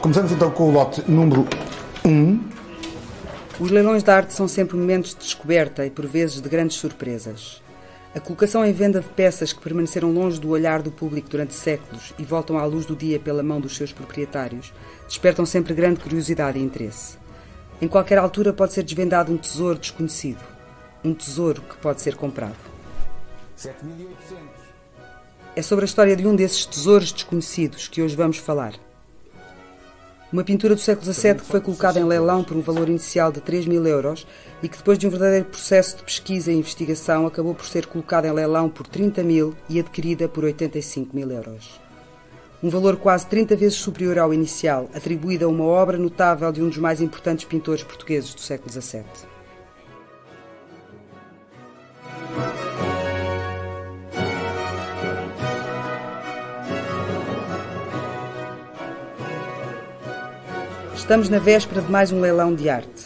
Começamos então com o lote número 1. Os leilões de arte são sempre momentos de descoberta e por vezes de grandes surpresas. A colocação em venda de peças que permaneceram longe do olhar do público durante séculos e voltam à luz do dia pela mão dos seus proprietários despertam sempre grande curiosidade e interesse. Em qualquer altura pode ser desvendado um tesouro desconhecido, um tesouro que pode ser comprado. 7.800. É sobre a história de um desses tesouros desconhecidos que hoje vamos falar. Uma pintura do século XVII que foi colocada em leilão por um valor inicial de 3 mil euros e que, depois de um verdadeiro processo de pesquisa e investigação, acabou por ser colocada em leilão por 30 mil e adquirida por 85 mil euros. Um valor quase 30 vezes superior ao inicial, atribuído a uma obra notável de um dos mais importantes pintores portugueses do século XVII. Estamos na véspera de mais um leilão de arte.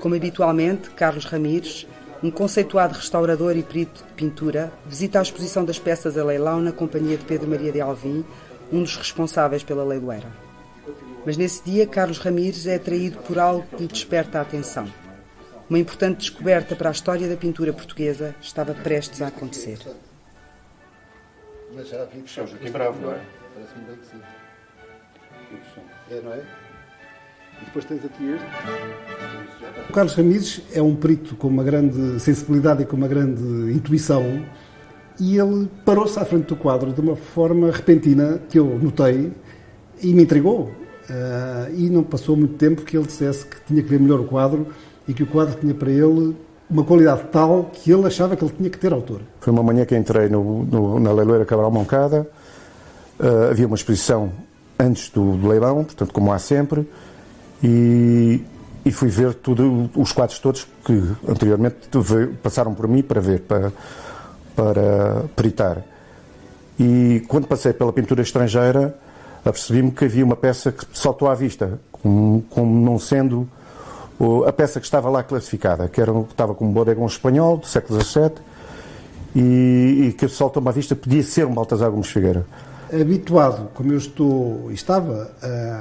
Como habitualmente, Carlos Ramires, um conceituado restaurador e perito de pintura, visita a exposição das peças a leilão na companhia de Pedro Maria de Alvim, um dos responsáveis pela leiloeira. Mas nesse dia, Carlos Ramires é atraído por algo que lhe desperta a atenção. Uma importante descoberta para a história da pintura portuguesa estava prestes a acontecer. Mas já vi que Joaquim Bravo, não é? Parece-me bem que sim. É, não é? E depois tens aqui este. O Carlos Ramírez é um perito com uma grande sensibilidade e com uma grande intuição e ele parou-se à frente do quadro de uma forma repentina que eu notei e me intrigou. Ah, e não passou muito tempo que ele dissesse que tinha que ver melhor o quadro e que o quadro tinha para ele uma qualidade tal que ele achava que ele tinha que ter autor. Foi uma manhã que entrei no, no, na leiloeira Cabral Moncada. Uh, havia uma exposição antes do, do, leilão, portanto, como há sempre, e, e fui ver tudo, os quadros todos que anteriormente passaram por mim para ver, para, para peritar. E quando passei pela pintura estrangeira, apercebi-me que havia uma peça que saltou à vista, como, como não sendo a peça que estava lá classificada, que era, estava como bodegão espanhol do século XVII e, e que saltou-me à vista podia ser um Baltasar Gomes Figueira. Habituado, como eu estou estava,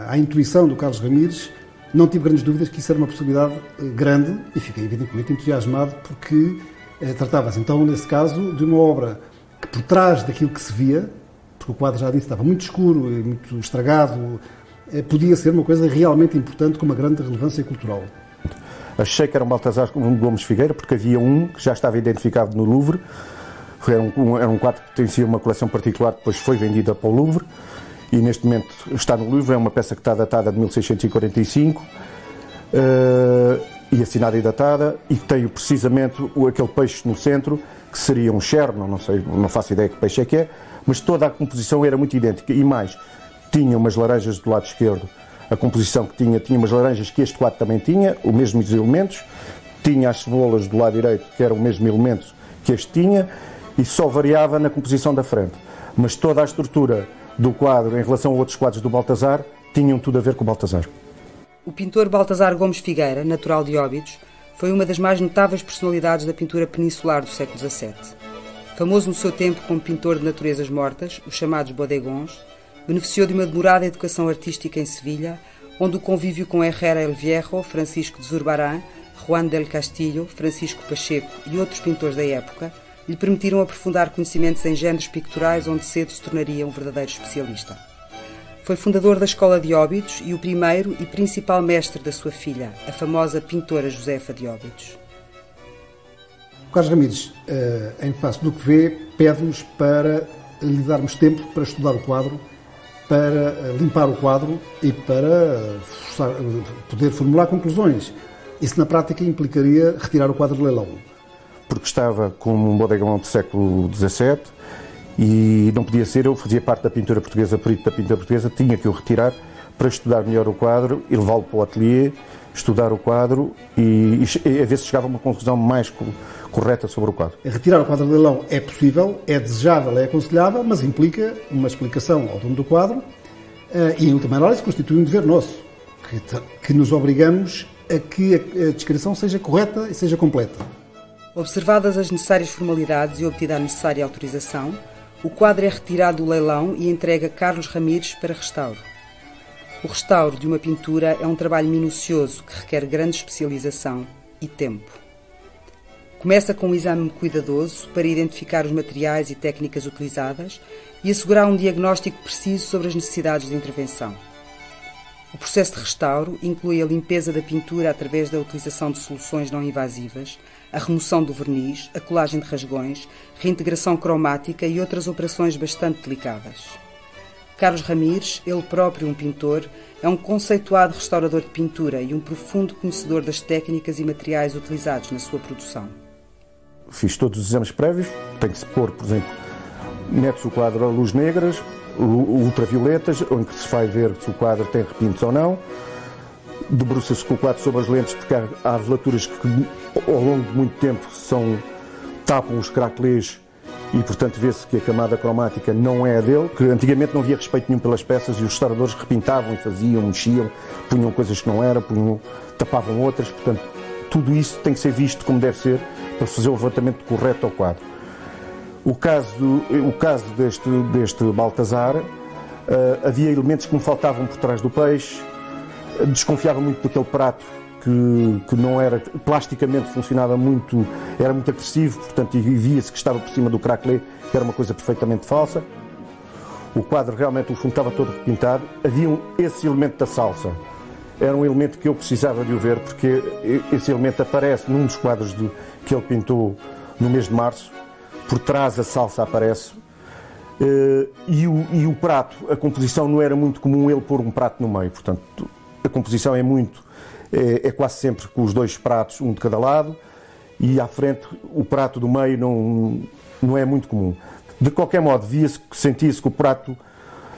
à intuição do Carlos Ramírez, não tive grandes dúvidas que isso era uma possibilidade eh, grande e fiquei evidentemente entusiasmado porque eh, tratava-se então, nesse caso, de uma obra que por trás daquilo que se via, porque o quadro já disse estava muito escuro e muito estragado, eh, podia ser uma coisa realmente importante com uma grande relevância cultural. Achei que era um Baltasar Gomes Figueira, porque havia um que já estava identificado no Louvre. Era um, era um quadro que pertencia a uma coleção particular, depois foi vendida para o Louvre. E neste momento está no Louvre. É uma peça que está datada de 1645 uh, e assinada e datada. E tem precisamente aquele peixe no centro, que seria um cherno, não sei, não faço ideia que peixe é que é, mas toda a composição era muito idêntica. E mais, tinha umas laranjas do lado esquerdo a composição que tinha, tinha umas laranjas que este quadro também tinha, os mesmos elementos, tinha as cebolas do lado direito, que era o mesmo elemento que este tinha, e só variava na composição da frente. Mas toda a estrutura do quadro em relação a outros quadros do Baltazar tinham tudo a ver com o Baltazar. O pintor Baltazar Gomes Figueira, natural de Óbidos, foi uma das mais notáveis personalidades da pintura peninsular do século XVII. Famoso no seu tempo como pintor de naturezas mortas, os chamados bodegons, beneficiou de uma demorada educação artística em Sevilha, onde o convívio com Herrera El Viejo, Francisco de Zurbarán, Juan del Castillo, Francisco Pacheco e outros pintores da época lhe permitiram aprofundar conhecimentos em géneros picturais onde cedo se tornaria um verdadeiro especialista. Foi fundador da Escola de Óbidos e o primeiro e principal mestre da sua filha, a famosa pintora Josefa de Óbidos. Carlos Ramírez, em face do que vê, pede-nos para lhe darmos tempo para estudar o quadro para eh, limpar o quadro e para eh, eh, poder formular conclusões. Isso, na prática, implicaria retirar o quadro do leilão. Porque estava como um bodegão do século XVII e não podia ser, eu fazia parte da pintura portuguesa, perito da pintura portuguesa, tinha que o retirar para estudar melhor o quadro e levá-lo para o ateliê, estudar o quadro e, e, a ver se chegava a uma conclusão mais correta sobre o quadro. Retirar o quadro do leilão é possível, é desejável, é aconselhável, mas implica uma explicação ao dono do quadro eh, e, em última análise, constitui um dever nosso, que, que nos obrigamos a que a descrição seja correta e seja completa. Observadas as necessárias formalidades e obtida a necessária autorização, o quadro é retirado do leilão e entregue a Carlos Ramires para restauro. O restauro de uma pintura é um trabalho minucioso que requer grande especialização e tempo. Começa com um exame cuidadoso para identificar os materiais e técnicas utilizadas e assegurar um diagnóstico preciso sobre as necessidades de intervenção. O processo de restauro inclui a limpeza da pintura através da utilização de soluções não invasivas, a remoção do verniz, a colagem de rasgões, reintegração cromática e outras operações bastante delicadas. Carlos Ramires, ele próprio um pintor, é um conceituado restaurador de pintura e um profundo conhecedor das técnicas e materiais utilizados na sua produção. Fiz todos os exames prévios, tem que se pôr, por exemplo, mete-se o quadro a luz negras, ultravioletas, onde se vai ver se o quadro tem repintos ou não, debruça-se com o quadro sobre as lentes, porque há, há velaturas que ao longo de muito tempo são, tapam os craquelês e, portanto, vê-se que a camada cromática não é a dele, que antigamente não havia respeito nenhum pelas peças e os restauradores repintavam e faziam, mexiam, punham coisas que não eram, punham, tapavam outras, portanto, tudo isso tem que ser visto como deve ser para fazer o levantamento correto ao quadro. O caso, o caso deste, deste Baltazar, uh, havia elementos que me faltavam por trás do peixe, desconfiava muito daquele prato que, que não era, plasticamente funcionava muito, era muito agressivo, portanto, e via-se que estava por cima do craquelé, que era uma coisa perfeitamente falsa. O quadro realmente, o fundo estava todo repintado. Havia um, esse elemento da salsa. Era um elemento que eu precisava de o ver, porque esse elemento aparece num dos quadros de, que ele pintou no mês de março. Por trás a salsa aparece. Uh, e, o, e o prato, a composição não era muito comum ele pôr um prato no meio. Portanto, a composição é muito é, é quase sempre com os dois pratos, um de cada lado, e à frente o prato do meio não, não é muito comum. De qualquer modo, via-se, sentia-se que o prato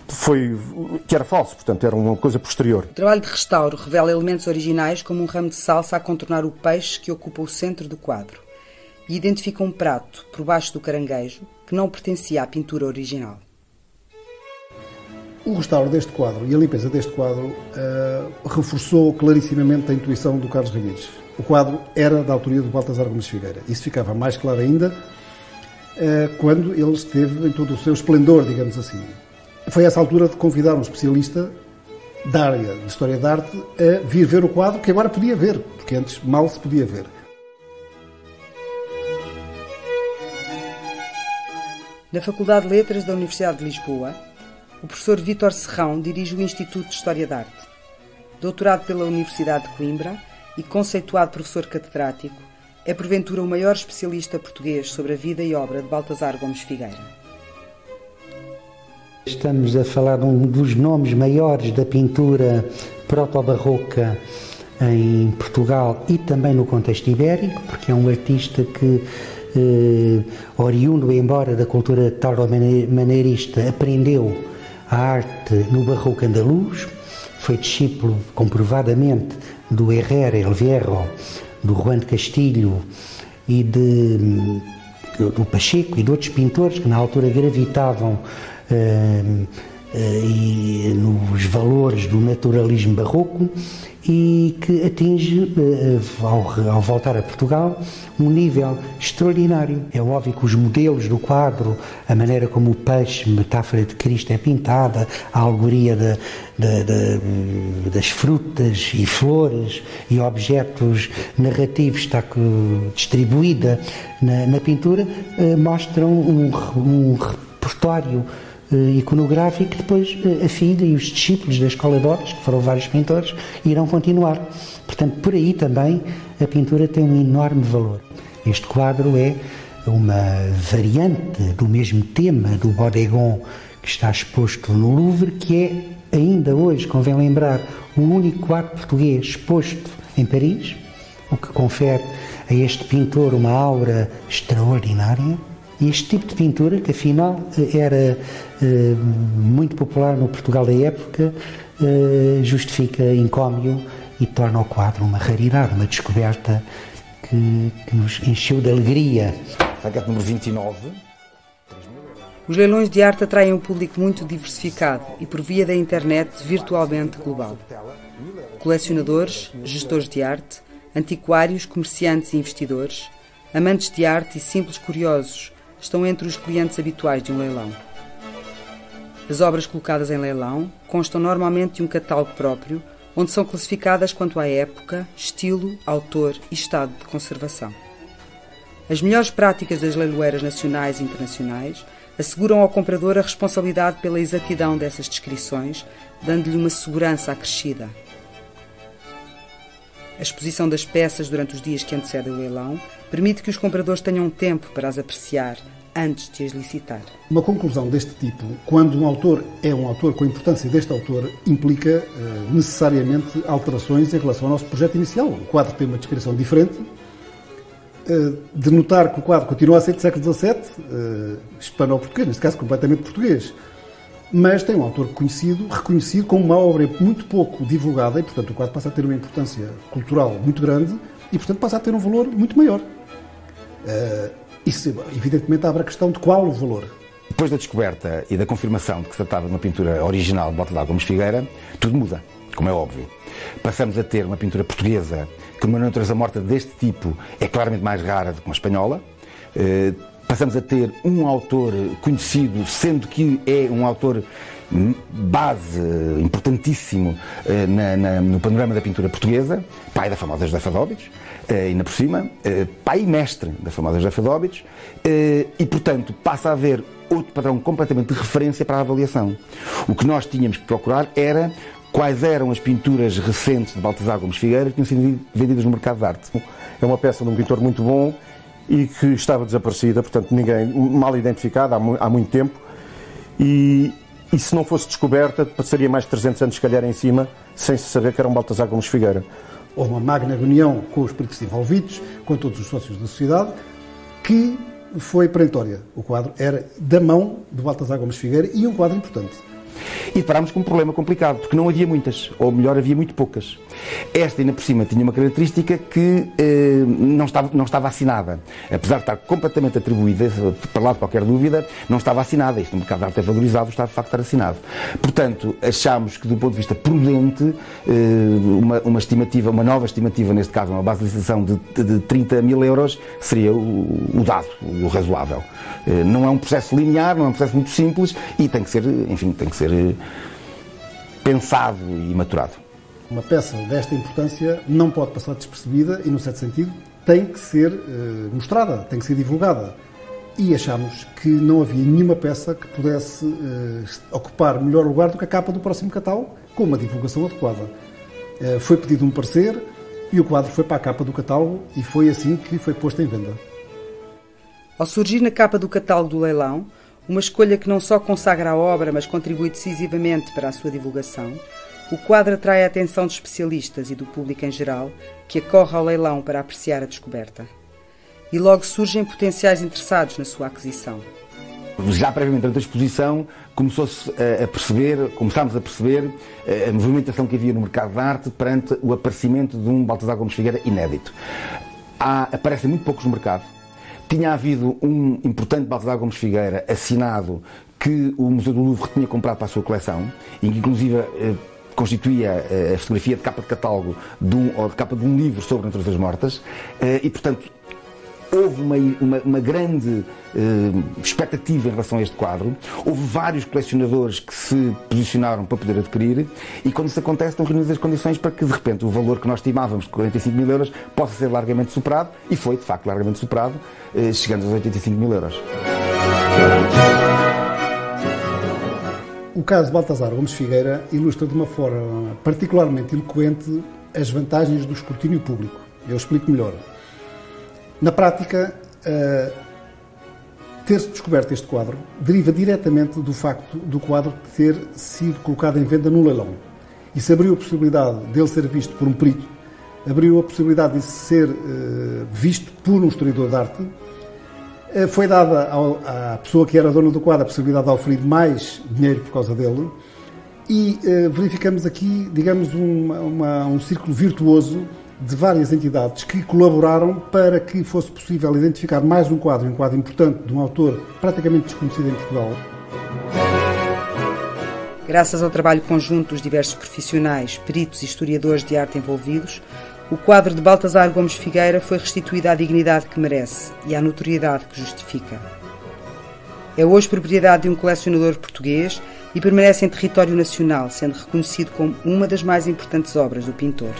foi que era falso, portanto era uma coisa posterior. O trabalho de restauro revela elementos originais como um ramo de salsa a contornar o peixe que ocupa o centro do quadro e identifica um prato por baixo do caranguejo que não pertencia à pintura original. O restauro deste quadro e a limpeza deste quadro uh, reforçou clarissimamente a intuição do Carlos Ramírez. O quadro era da autoria do Baltasar Gomes Figueira. Isso ficava mais claro ainda uh, quando ele esteve em todo o seu esplendor, digamos assim. Foi essa altura de convidar um especialista da área de História da Arte a vir ver o quadro que agora podia ver, porque antes mal se podia ver. Na Faculdade de Letras da Universidade de Lisboa, o professor Vítor Serrão dirige o Instituto de História da Arte. Doutorado pela Universidade de Coimbra e conceituado professor catedrático, é porventura o maior especialista português sobre a vida e obra de Baltasar Gomes Figueira. Estamos a falar de um dos nomes maiores da pintura proto-barroca em Portugal e também no contexto ibérico, porque é um artista que, eh, oriundo embora da cultura tauromaneirista, aprendeu a arte no barroco andaluz, foi discípulo comprovadamente do Herrera El Vierro, do Juan de Castilho e de, do Pacheco e de outros pintores que na altura gravitavam uh, e nos valores do naturalismo barroco e que atinge, eh, ao, ao, voltar a Portugal, um nível extraordinário. É óbvio que os modelos do quadro, a maneira como o peixe, metáfora de Cristo, é pintada, a alegoria de, de, de, das frutas e flores e objetos narrativos está distribuída na, na pintura, eh, mostram um, um repertório uh, iconográfico, depois uh, a filha e os discípulos da Escola de Obras, que foram vários pintores, irão continuar. Portanto, por aí também a pintura tem um enorme valor. Este quadro é uma variante do mesmo tema do Bodegon que está exposto no Louvre, que é, ainda hoje, convém lembrar, o único quadro português exposto em Paris, o que confere a este pintor uma aura extraordinária. E este tipo de pintura, que afinal era eh, muito popular no Portugal da época, eh, justifica encómio e torna o quadro uma raridade, uma descoberta que, que nos encheu de alegria. Raquete número 29. Os leilões de arte atraem um público muito diversificado e, por via da internet, virtualmente global. Colecionadores, gestores de arte, antiquários, comerciantes e investidores, amantes de arte e simples curiosos estão entre os clientes habituais de um leilão. As obras colocadas em leilão constam normalmente de um catálogo próprio, onde são classificadas quanto à época, estilo, autor e estado de conservação. As melhores práticas das leiloeiras nacionais e internacionais asseguram ao comprador a responsabilidade pela exatidão dessas descrições, dando-lhe uma segurança acrescida. A exposição das peças durante os dias que antecedem o leilão permite que os compradores tenham tempo para as apreciar antes de as licitar. Uma conclusão deste tipo, quando um autor é um autor com a importância deste autor, implica eh, necessariamente alterações em relação ao nosso projeto inicial. O quadro tem uma descrição diferente. Eh, de notar que o quadro continua a ser do século XVII, uh, hispano-português, neste caso completamente português, mas tem um autor conhecido, reconhecido como uma obra muito pouco divulgada e, portanto, o quadro passa a ter uma importância cultural muito grande e, portanto, passa a ter um valor muito maior. Uh, isso, evidentemente, abre a questão de qual o valor. Depois da descoberta e da confirmação de que se tratava de uma pintura original de Baltazar Gomes Figueira, tudo muda, como é óbvio. Passamos a ter uma pintura portuguesa que uma natureza morta deste tipo é claramente mais rara do que uma espanhola. Uh, passamos a ter um autor conhecido, sendo que é um autor base importantíssimo eh, na, na, no panorama da pintura portuguesa, pai da famosa José Dóbitos, eh, ainda por cima, eh, pai e mestre da famosa José Dóbitos, e portanto passa a haver outro padrão completamente de referência para a avaliação. O que nós tínhamos que procurar era quais eram as pinturas recentes de Baltasar Gomes Figueira que tinham sido vendidas no mercado de arte. É uma peça de um pintor muito bom e que estava desaparecida, portanto, ninguém, mal identificada há, há muito tempo. E, e se não fosse descoberta, passaria mais de 300 anos, se calhar, em cima, sem se saber que era um Baltasar Gomes Figueira. Houve uma magna reunião com os políticos envolvidos, com todos os sócios da sociedade, que foi perentória. O quadro era da mão de Baltasar Gomes Figueira e um quadro importante e deparámos com um problema complicado, porque não havia muitas, ou melhor, havia muito poucas. Esta, ainda por cima, tinha uma característica que eh, não, estava, não estava assinada. Apesar de estar completamente atribuída, para lá de qualquer dúvida, não estava assinada. Isto no mercado de arte é valorizado, está de facto estar assinado. Portanto, achámos que, do ponto de vista prudente, eh, uma, uma, estimativa, uma nova estimativa, neste caso, uma base de licitação de, de, de 30 mil euros, seria o, o dado, o razoável. Eh, não é um processo linear, não é um processo muito simples e tem que ser, enfim, tem que ser eh, pensado e maturado. Uma peça desta importância não pode passar despercebida e, no certo sentido, tem que ser uh, mostrada, tem que ser divulgada. E achamos que não havia nenhuma peça que pudesse uh, ocupar melhor lugar do que a capa do próximo catálogo, com uma divulgação adequada. Uh, foi pedido um parecer e o quadro foi para a capa do catálogo e foi assim que foi posto em venda. Ao surgir na capa do catálogo do leilão, uma escolha que não só consagra a obra, mas contribui decisivamente para a sua divulgação, o quadro atrai a atenção de especialistas e do público em geral, que acorre ao leilão para apreciar a descoberta. E logo surgem potenciais interessados na sua aquisição. Já previamente durante a exposição começou-se a perceber, começámos a perceber a movimentação que havia no mercado de arte perante o aparecimento de um Baltasar Gomes Figueira inédito. Há, aparecem muito poucos no mercado, tinha havido um importante Baltasar Gomes Figueira assinado que o Museu do Louvre tinha comprado para a sua coleção e que inclusive eh, constituía eh, a fotografia de capa de catálogo de um, ou de capa de um livro sobre naturezas mortas eh, e portanto houve uma, uma, uma grande eh, expectativa em relação a este quadro. Houve vários colecionadores que se posicionaram para poder adquirir e quando isso acontece estão reunidas as condições para que de repente o valor que nós estimávamos de 45 mil euros possa ser largamente superado e foi de facto largamente superado, chegando aos 85 mil euros. O caso de Baltasar Gomes Figueira ilustra de uma forma particularmente eloquente as vantagens do escrutínio público. Eu explico melhor. Na prática, uh, ter-se descoberto este quadro deriva diretamente do facto do quadro ter sido colocado em venda no leilão. Isso abriu a possibilidade dele ser visto por um perito, abriu a possibilidade de ser uh, visto por um historiador de arte. Uh, foi dada ao, à pessoa que era dona do quadro a possibilidade de oferir mais dinheiro por causa dele. E uh, verificamos aqui, digamos, uma, uma, um círculo virtuoso de várias entidades que colaboraram para que fosse possível identificar mais um quadro, um quadro importante de um autor praticamente desconhecido em Portugal. Graças ao trabalho conjunto dos diversos profissionais, peritos e historiadores de arte envolvidos, o quadro de Baltasar Gomes Figueira foi restituído à dignidade que merece e à notoriedade que justifica. É hoje propriedade de um colecionador português e permanece em território nacional, sendo reconhecido como uma das mais importantes obras do pintor.